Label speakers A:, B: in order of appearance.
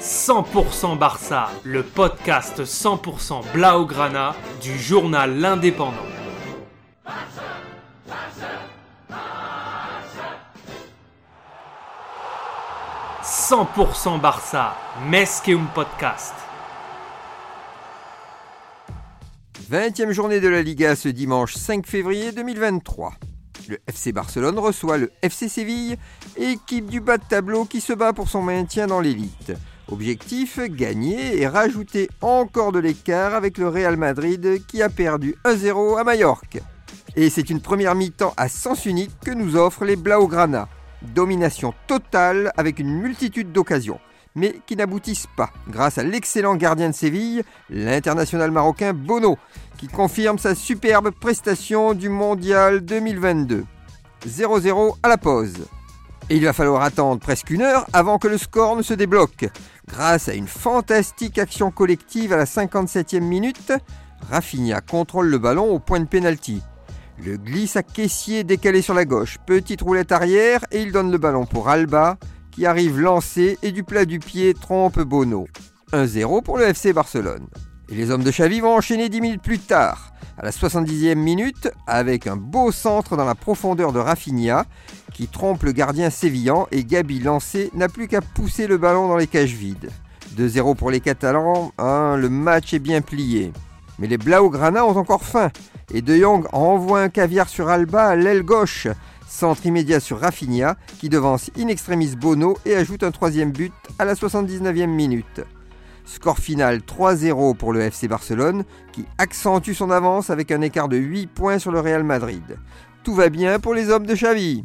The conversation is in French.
A: 100% Barça, le podcast 100% Blaugrana du journal L'Indépendant. « 100% Barça, Mesqueum Podcast.
B: 20e journée de la Liga ce dimanche 5 février 2023. Le FC Barcelone reçoit le FC Séville, équipe du bas de tableau qui se bat pour son maintien dans l'élite. Objectif, gagner et rajouter encore de l'écart avec le Real Madrid qui a perdu 1-0 à Majorque. Et c'est une première mi-temps à sens unique que nous offrent les Blaugrana. Domination totale avec une multitude d'occasions, mais qui n'aboutissent pas grâce à l'excellent gardien de Séville, l'international marocain Bono, qui confirme sa superbe prestation du Mondial 2022. 0-0 à la pause. Et il va falloir attendre presque une heure avant que le score ne se débloque. Grâce à une fantastique action collective à la 57e minute, Rafinha contrôle le ballon au point de pénalty. Le glisse à caissier décalé sur la gauche, petite roulette arrière et il donne le ballon pour Alba qui arrive lancé et du plat du pied trompe Bono. 1-0 pour le FC Barcelone. Et les hommes de Xavi vont enchaîner 10 minutes plus tard, à la 70e minute, avec un beau centre dans la profondeur de Rafinha, qui trompe le gardien sévillan et Gabi lancé n'a plus qu'à pousser le ballon dans les cages vides. 2-0 pour les Catalans, hein, le match est bien plié. Mais les Blaugrana ont encore faim, et De Jong envoie un caviar sur Alba à l'aile gauche, centre immédiat sur Rafinha, qui devance in extremis Bono et ajoute un troisième but à la 79e minute. Score final 3-0 pour le FC Barcelone qui accentue son avance avec un écart de 8 points sur le Real Madrid. Tout va bien pour les hommes de Xavi.